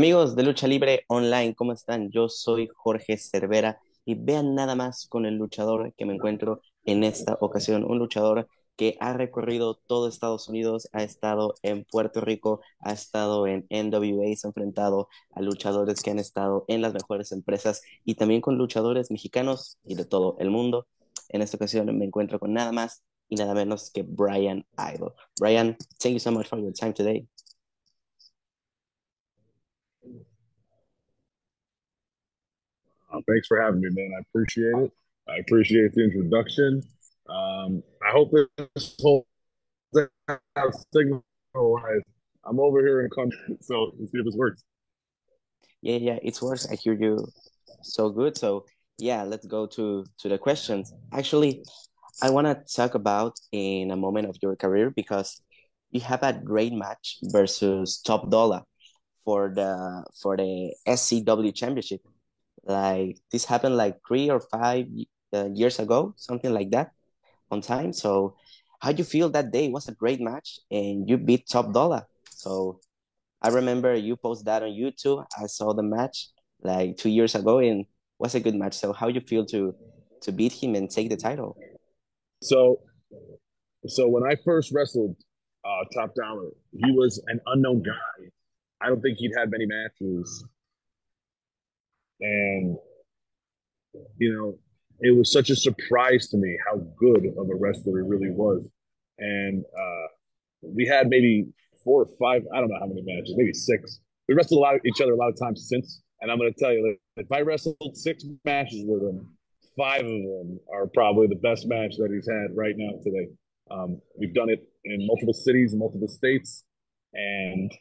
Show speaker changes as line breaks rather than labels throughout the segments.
Amigos de Lucha Libre Online, ¿cómo están? Yo soy Jorge Cervera y vean nada más con el luchador que me encuentro en esta ocasión, un luchador que ha recorrido todo Estados Unidos, ha estado en Puerto Rico, ha estado en NWA, se ha enfrentado a luchadores que han estado en las mejores empresas y también con luchadores mexicanos y de todo el mundo. En esta ocasión me encuentro con nada más y nada menos que Brian Idol. Brian, thank you so much for your time today.
Uh, thanks for having me, man. I appreciate it. I appreciate the introduction. Um, I hope this whole signal. I'm over here in country, so let's see if this works.
Yeah, yeah, it works. I hear you so good. So yeah, let's go to to the questions. Actually, I want to talk about in a moment of your career because you have a great match versus Top Dollar for the for the SCW Championship. Like this happened like three or five uh, years ago, something like that, on time. So, how do you feel that day? Was a great match, and you beat Top Dollar. So, I remember you post that on YouTube. I saw the match like two years ago, and was a good match. So, how you feel to to beat him and take the title?
So, so when I first wrestled uh, Top Dollar, he was an unknown guy. I don't think he'd had many matches and you know, it was such a surprise to me how good of a wrestler he really was. And uh, we had maybe four or five, I don't know how many matches, maybe six. We wrestled a lot of each other a lot of times since. And I'm going to tell you, if I wrestled six matches with him, five of them are probably the best match that he's had right now today. Um, we've done it in multiple cities, multiple states, and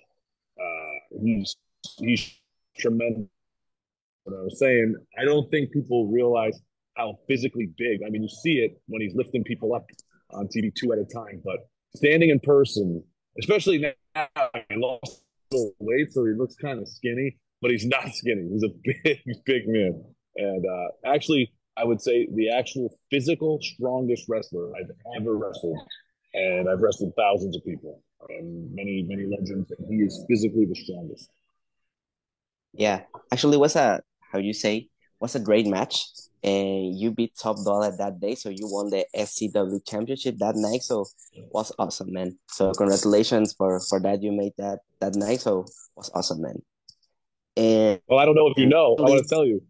uh, he's he's tremendous what I was saying, I don't think people realize how physically big. I mean, you see it when he's lifting people up on TV two at a time, but standing in person, especially now, he lost weight, so he looks kind of skinny, but he's not skinny. He's a big, big man. And uh, actually, I would say the actual physical strongest wrestler I've ever wrestled. And I've wrestled thousands of people and many, many legends, and he is physically the strongest.
Yeah, actually, was a how you say was a great match. And you beat top dollar that day so you won the scw championship that night. So was awesome man. So congratulations for for that. You made that that night so was awesome man. And
well i don't know if you know. I want to tell you.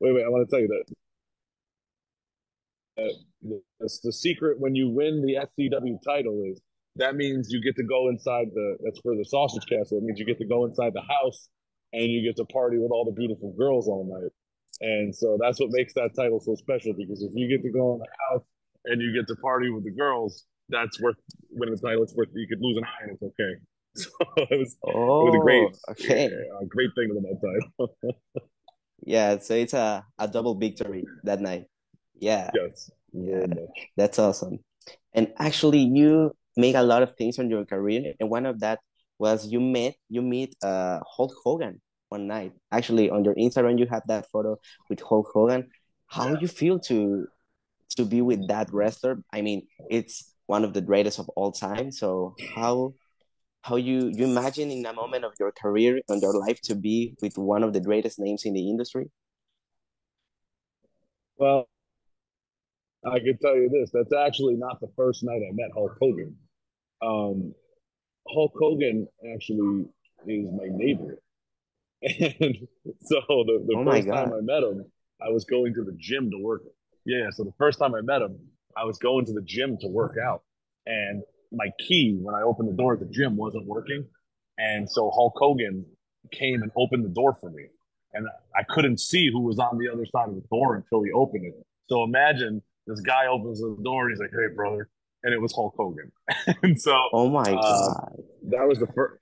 Wait wait i want to tell you that. Uh, the, the secret when you win the scw title is that means you get to go inside the that's for the sausage castle it means you get to go inside the house and you get to party with all the beautiful girls all night. And so that's what makes that title so special because if you get to go in the house and you get to party with the girls, that's worth winning the title. It's worth you could lose an eye and it's okay. So it was oh, it was a great oh, okay a great thing with that title.
yeah, so it's a, a double victory that night. Yeah.
Yes.
Yeah. That's awesome. And actually you make a lot of things on your career and one of that was you met you meet uh Hulk Hogan one night. Actually, on your Instagram, you have that photo with Hulk Hogan. How yeah. you feel to to be with that wrestler? I mean, it's one of the greatest of all time. So how how you you imagine in a moment of your career and your life to be with one of the greatest names in the industry?
Well, I can tell you this: that's actually not the first night I met Hulk Hogan. Um, Hulk Hogan actually is my neighbor. And so the, the oh first time I met him, I was going to the gym to work. Yeah. So the first time I met him, I was going to the gym to work out. And my key, when I opened the door at the gym, wasn't working. And so Hulk Hogan came and opened the door for me. And I couldn't see who was on the other side of the door until he opened it. So imagine this guy opens the door and he's like, Hey, brother, and it was Hulk Hogan. and so,
oh my uh, god,
that was the first.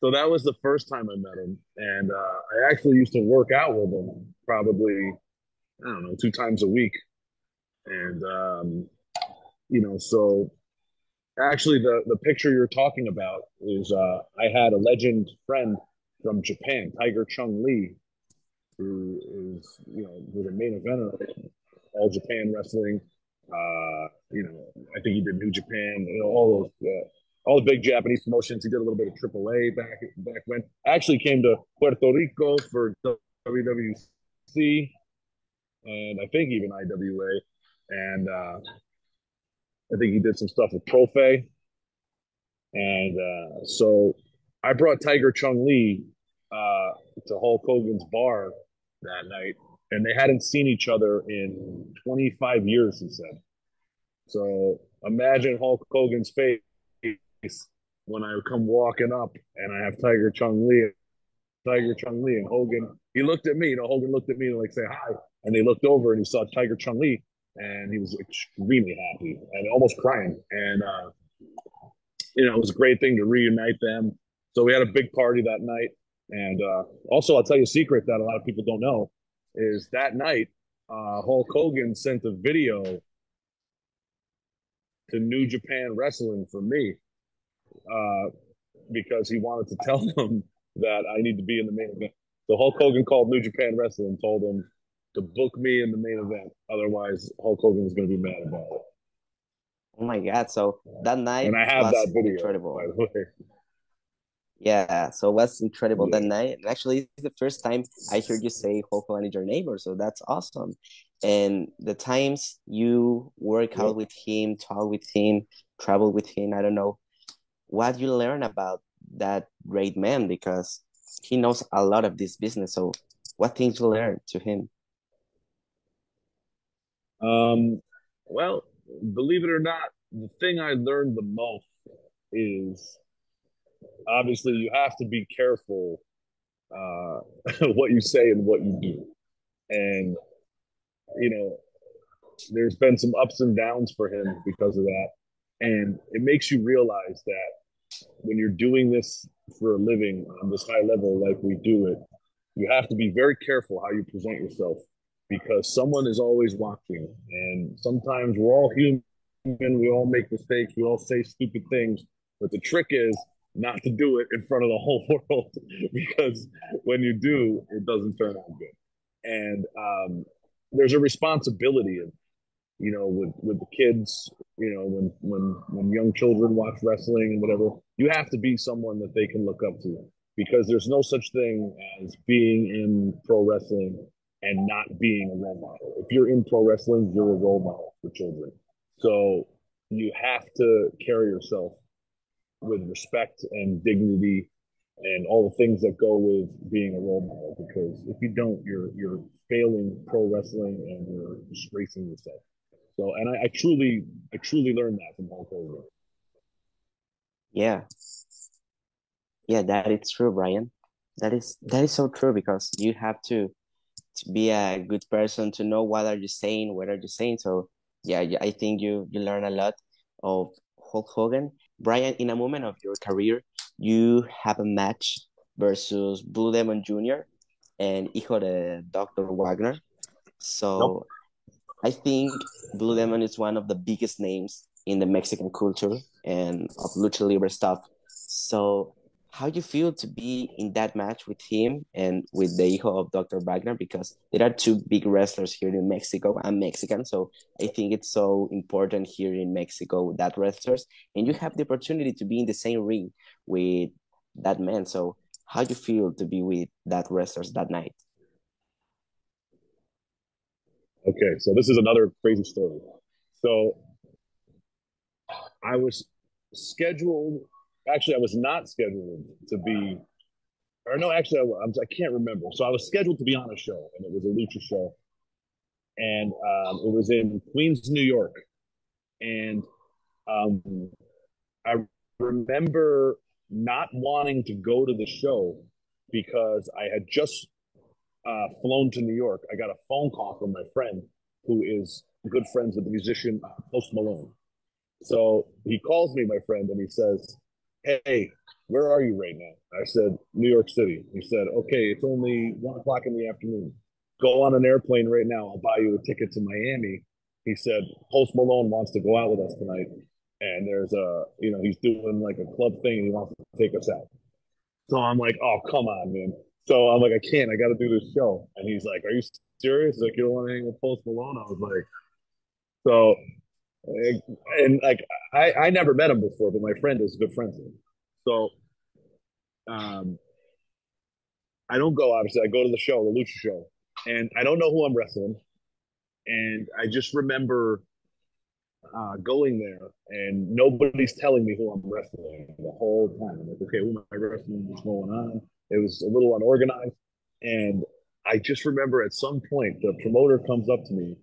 So that was the first time I met him, and uh, I actually used to work out with him probably I don't know two times a week, and um, you know, so actually the the picture you're talking about is uh, I had a legend friend from Japan, Tiger Chung Lee, who is you know was a main eventer all Japan wrestling uh, you know, I think he did New Japan, you know, all those. Uh, all the big Japanese promotions. He did a little bit of AAA back back when. I actually came to Puerto Rico for WWC and I think even IWA, and uh, I think he did some stuff with Profe. And uh, so I brought Tiger Chung Lee uh, to Hulk Hogan's bar that night, and they hadn't seen each other in 25 years, he said. So imagine Hulk Hogan's face when I come walking up and I have Tiger Chung Lee, Tiger Chung Lee, and Hogan. He looked at me, you know, Hogan looked at me and like say hi, and they looked over and he saw Tiger Chung Lee, and he was extremely happy and almost crying. And uh, you know, it was a great thing to reunite them. So we had a big party that night. And uh, also, I'll tell you a secret that a lot of people don't know is that night, uh, Hulk Hogan sent a video to New Japan Wrestling for me uh, because he wanted to tell them that I need to be in the main event. So Hulk Hogan called New Japan Wrestling and told them to book me in the main event. Otherwise, Hulk Hogan is going to be mad about it.
Oh my god! So that night,
and I have that video. Incredible. By the way.
Yeah, so it was incredible yeah. that night. And actually, it's the first time I heard you say Hulk Hogan is your neighbor, so that's awesome. And the times you work yeah. out with him, talk with him, travel with him, I don't know what you learn about that great man because he knows a lot of this business. So, what things you learn to him?
Um, well, believe it or not, the thing I learned the most is obviously you have to be careful uh, what you say and what you do. And, you know, there's been some ups and downs for him because of that. And it makes you realize that when you're doing this for a living on this high level, like we do it, you have to be very careful how you present yourself because someone is always watching. And sometimes we're all human, we all make mistakes, we all say stupid things. But the trick is not to do it in front of the whole world because when you do, it doesn't turn out good. And um, there's a responsibility of, you know, with with the kids, you know, when when when young children watch wrestling and whatever, you have to be someone that they can look up to because there's no such thing as being in pro wrestling and not being a role model. If you're in pro wrestling, you're a role model for children. So you have to carry yourself with respect and dignity and all the things that go with being a role model because if you don't you're you're failing pro wrestling and you're disgracing yourself. So and i, I truly i truly learned that from hulk hogan.
Yeah. Yeah that is true brian. That is that is so true because you have to to be a good person to know what are you saying what are you saying. So yeah i think you you learn a lot of hulk hogan Brian, in a moment of your career, you have a match versus Blue Demon Jr. and Hijo de Dr. Wagner. So nope. I think Blue Demon is one of the biggest names in the Mexican culture and of lucha libre stuff. So how do you feel to be in that match with him and with the hijo of Dr. Wagner because there are two big wrestlers here in Mexico. I'm Mexican, so I think it's so important here in Mexico that wrestlers and you have the opportunity to be in the same ring with that man. So how do you feel to be with that wrestlers that night?
Okay, so this is another crazy story. So I was scheduled actually, I was not scheduled to be, or no, actually, I, was, I can't remember. So I was scheduled to be on a show, and it was a lucha show, and um, it was in Queens, New York, and um, I remember not wanting to go to the show because I had just uh, flown to New York. I got a phone call from my friend who is good friends with the musician Post Malone. So he calls me, my friend, and he says, hey, where are you right now? I said, New York City. He said, okay, it's only one o'clock in the afternoon. Go on an airplane right now. I'll buy you a ticket to Miami. He said, Post Malone wants to go out with us tonight. And there's a, you know, he's doing like a club thing and he wants to take us out. So I'm like, oh, come on, man. So I'm like, I can't. I got to do this show. And he's like, are you serious? Like, you don't want to hang with Post Malone? I was like, so and, like I, I never met him before, but my friend is good friends with him. So um, I don't go obviously. I go to the show, the Lucha show, and I don't know who I'm wrestling. And I just remember uh, going there, and nobody's telling me who I'm wrestling the whole time. I'm like, okay, who am I wrestling? What's going on? It was a little unorganized, and I just remember at some point the promoter comes up to me,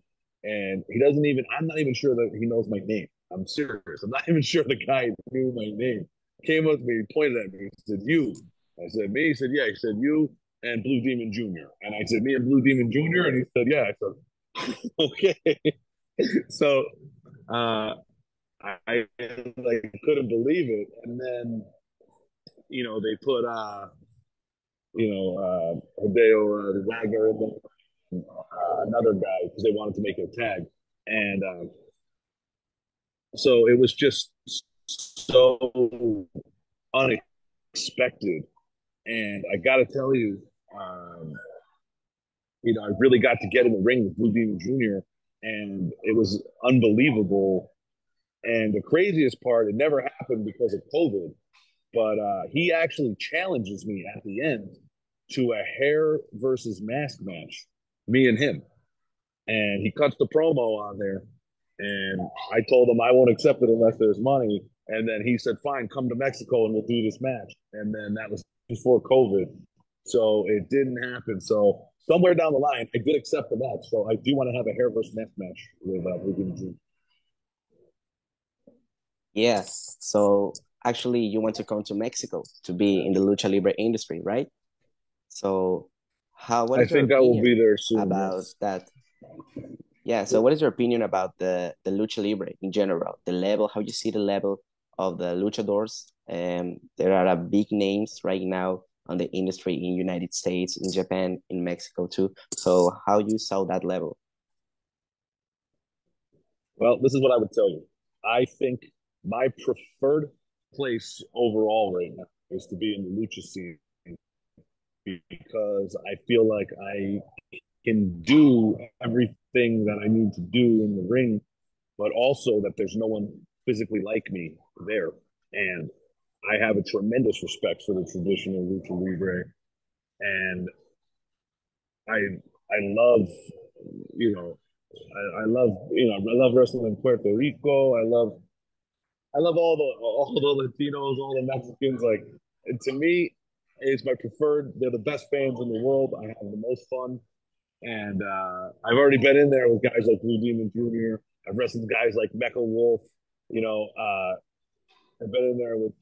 and he doesn't even. I'm not even sure that he knows my name. I'm serious. I'm not even sure the guy knew my name. Came up to me, pointed at me, said, "You." I said, "Me." He said, "Yeah." He said, "You." And Blue Demon Jr. And I said, "Me and Blue Demon Jr." And he said, "Yeah." I said, "Okay." so uh, I, like couldn't believe it. And then, you know, they put uh, you know, uh, Hijo de uh, Wagner and then uh, another guy because they wanted to make it a tag, and uh, so it was just so unexpected. And I got to tell you, um, you know, I really got to get in the ring with Blue Demon Jr. and it was unbelievable. And the craziest part, it never happened because of COVID, but uh, he actually challenges me at the end to a hair versus mask match, me and him. And he cuts the promo on there. And I told him I won't accept it unless there's money. And then he said, fine, come to Mexico and we'll do this match. And then that was before COVID. So it didn't happen. So somewhere down the line, I did accept the match. So I do want to have a hair versus mask match with uh, Jr.
Yes. So actually, you want to come to Mexico to be in the lucha libre industry, right? So, how? What
I think I will be there soon.
About yes. that. Yeah. So, what is your opinion about the the lucha libre in general? The level, how you see the level of the luchadors? Um, there are big names right now on the industry in United States, in Japan, in Mexico too. So, how you saw that level?
Well, this is what I would tell you. I think my preferred place overall right now is to be in the lucha scene because I feel like I can do everything that I need to do in the ring, but also that there's no one physically like me there. And I have a tremendous respect for the traditional lucha libre, and I I love you know I, I love you know I love wrestling in Puerto Rico. I love I love all the all the Latinos, all the Mexicans. Like to me, it's my preferred. They're the best fans in the world. I have the most fun, and uh, I've already been in there with guys like Blue Demon Jr. I've wrestled guys like Mecha Wolf. You know, uh, I've been in there with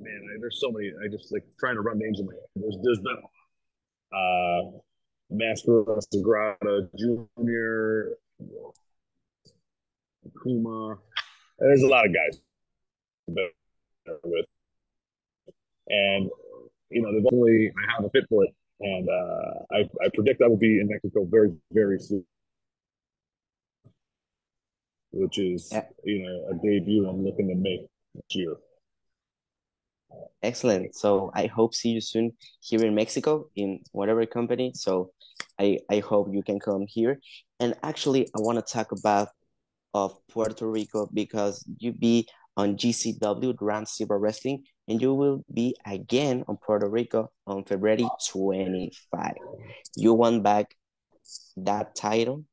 man. I, there's so many. I just like trying to run names in my head. There's there's been uh, Máscara Sagrada Jr. Kuma. There's a lot of guys with, and you know, definitely I have a fit for it, and uh, I, I predict I will be in Mexico very, very soon, which is you know a debut I'm looking to make next year.
Excellent. So I hope see you soon here in Mexico in whatever company. So I I hope you can come here. And actually, I want to talk about of Puerto Rico because you be on GZW Ground Zero Wrestling and you will be again on Puerto Rico on February 25. You won back that title.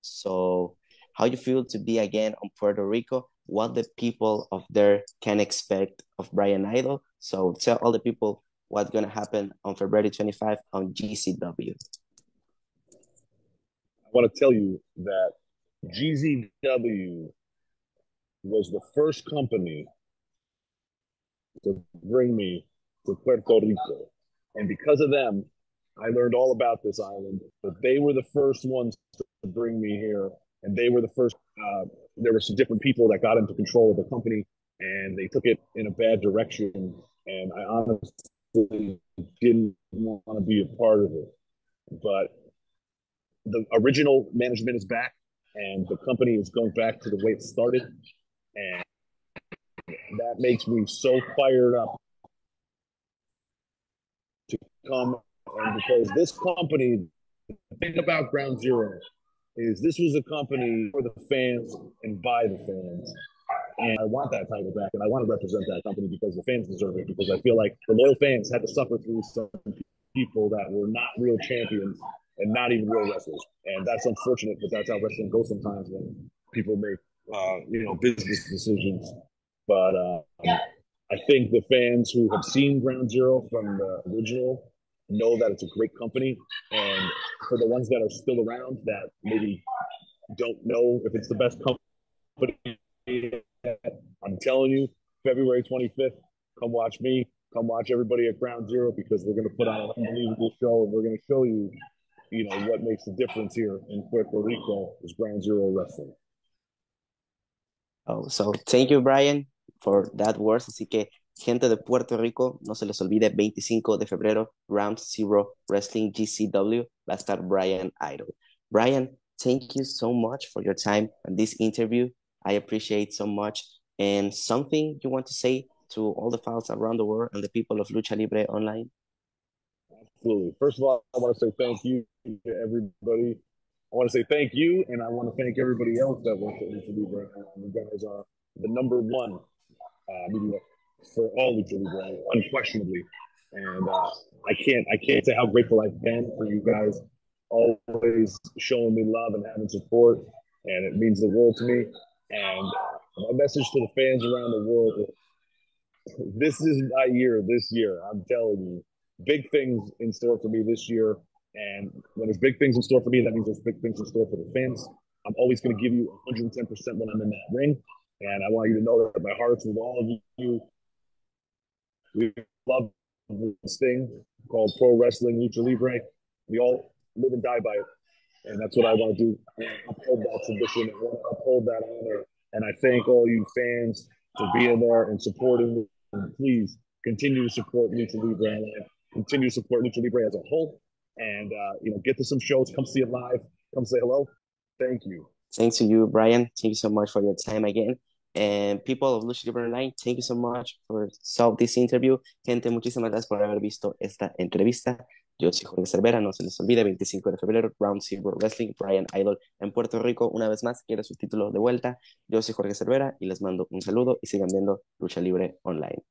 So how you feel to be again on Puerto Rico? What the people of there can expect of Brian Idol? So tell all the people what's gonna happen on February 25 on GZW.
I want to tell you that GZW was the first company to bring me to Puerto Rico. And because of them, I learned all about this island. But they were the first ones to bring me here. And they were the first, uh, there were some different people that got into control of the company and they took it in a bad direction. And I honestly didn't want to be a part of it. But the original management is back and the company is going back to the way it started. And that makes me so fired up to come and because this company think about ground zero is this was a company for the fans and by the fans. And I want that title back, and I want to represent that company because the fans deserve it. Because I feel like the loyal fans had to suffer through some people that were not real champions and not even real wrestlers, and that's unfortunate. But that's how wrestling goes sometimes when people make uh, you know business decisions. But uh, I think the fans who have seen Ground Zero from the original know that it's a great company, and for the ones that are still around that maybe don't know if it's the best company I'm telling you, February 25th, come watch me, come watch everybody at Ground Zero because we're going to put on an unbelievable show and we're going to show you, you know, what makes the difference here in Puerto Rico is Ground Zero Wrestling.
Oh, so thank you, Brian, for that words. Así que, gente de Puerto Rico, no se les olvide, 25 de febrero, Ground Zero Wrestling GZW, va a estar Brian Idol. Brian, thank you so much for your time and this interview. I appreciate so much. And something you want to say to all the fans around the world and the people of Lucha Libre Online?
Absolutely. First of all, I want to say thank you to everybody. I want to say thank you, and I want to thank everybody else that works at Lucha Libre. You guys are the number one uh, media for all Lucha Libre, unquestionably. And uh, I can't I can't say how grateful I've been for you guys always showing me love and having support, and it means the world to me. And my message to the fans around the world this is my year this year. I'm telling you, big things in store for me this year. And when there's big things in store for me, that means there's big things in store for the fans. I'm always going to give you 110% when I'm in that ring. And I want you to know that my heart's with all of you. We love this thing called pro wrestling, lucha libre. We all live and die by it. And that's what I want to do. Uphold that tradition and uphold that honor. And I thank all you fans for being there and supporting. And please continue to support Lucha Libre continue to support Lucha Libre as a whole. And uh, you know, get to some shows, come see it live, come say hello. Thank you.
Thanks to you, Brian. Thank you so much for your time again. And people of Lucha Libre Online, thank you so much for this interview. Gente, muchísimas gracias por haber visto esta entrevista. Yo soy Jorge Cervera, no se les olvide, 25 de febrero, Round Zero Wrestling, Brian Idol en Puerto Rico. Una vez más, quiere su título de vuelta. Yo soy Jorge Cervera y les mando un saludo y sigan viendo Lucha Libre Online.